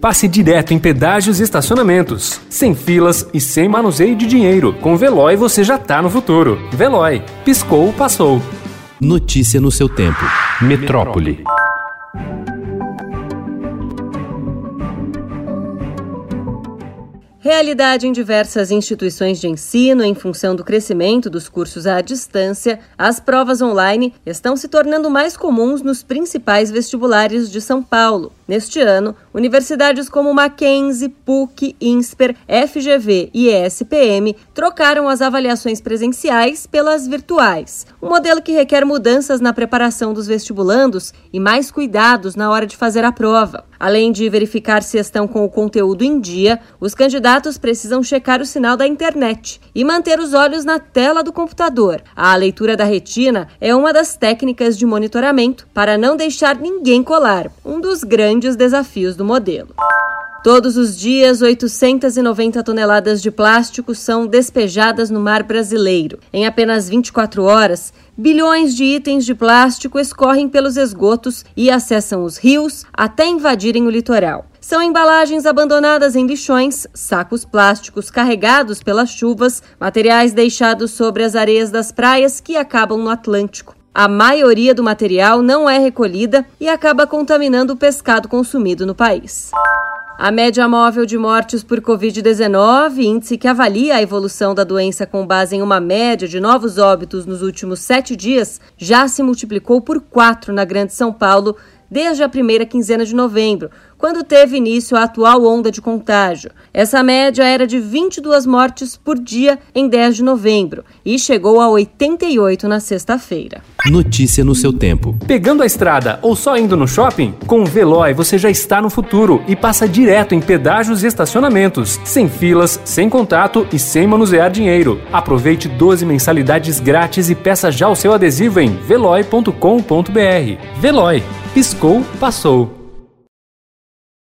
Passe direto em pedágios e estacionamentos, sem filas e sem manuseio de dinheiro. Com Veloy você já tá no futuro. Veloy, piscou, passou. Notícia no seu tempo. Metrópole. Realidade em diversas instituições de ensino, em função do crescimento dos cursos à distância, as provas online estão se tornando mais comuns nos principais vestibulares de São Paulo. Neste ano, universidades como Mackenzie, PUC, INSPER, FGV e ESPM trocaram as avaliações presenciais pelas virtuais. Um modelo que requer mudanças na preparação dos vestibulandos e mais cuidados na hora de fazer a prova. Além de verificar se estão com o conteúdo em dia, os candidatos precisam checar o sinal da internet e manter os olhos na tela do computador. A leitura da retina é uma das técnicas de monitoramento para não deixar ninguém colar, um dos grandes grandes desafios do modelo. Todos os dias, 890 toneladas de plástico são despejadas no mar brasileiro. Em apenas 24 horas, bilhões de itens de plástico escorrem pelos esgotos e acessam os rios até invadirem o litoral. São embalagens abandonadas em lixões, sacos plásticos carregados pelas chuvas, materiais deixados sobre as areias das praias que acabam no Atlântico. A maioria do material não é recolhida e acaba contaminando o pescado consumido no país. A média móvel de mortes por Covid-19, índice que avalia a evolução da doença com base em uma média de novos óbitos nos últimos sete dias, já se multiplicou por quatro na Grande São Paulo desde a primeira quinzena de novembro, quando teve início a atual onda de contágio. Essa média era de 22 mortes por dia em 10 de novembro e chegou a 88 na sexta-feira. Notícia no seu tempo. Pegando a estrada ou só indo no shopping? Com o Veloy você já está no futuro e passa direto em pedágios e estacionamentos, sem filas, sem contato e sem manusear dinheiro. Aproveite 12 mensalidades grátis e peça já o seu adesivo em veloy.com.br. Veloy, piscou, passou.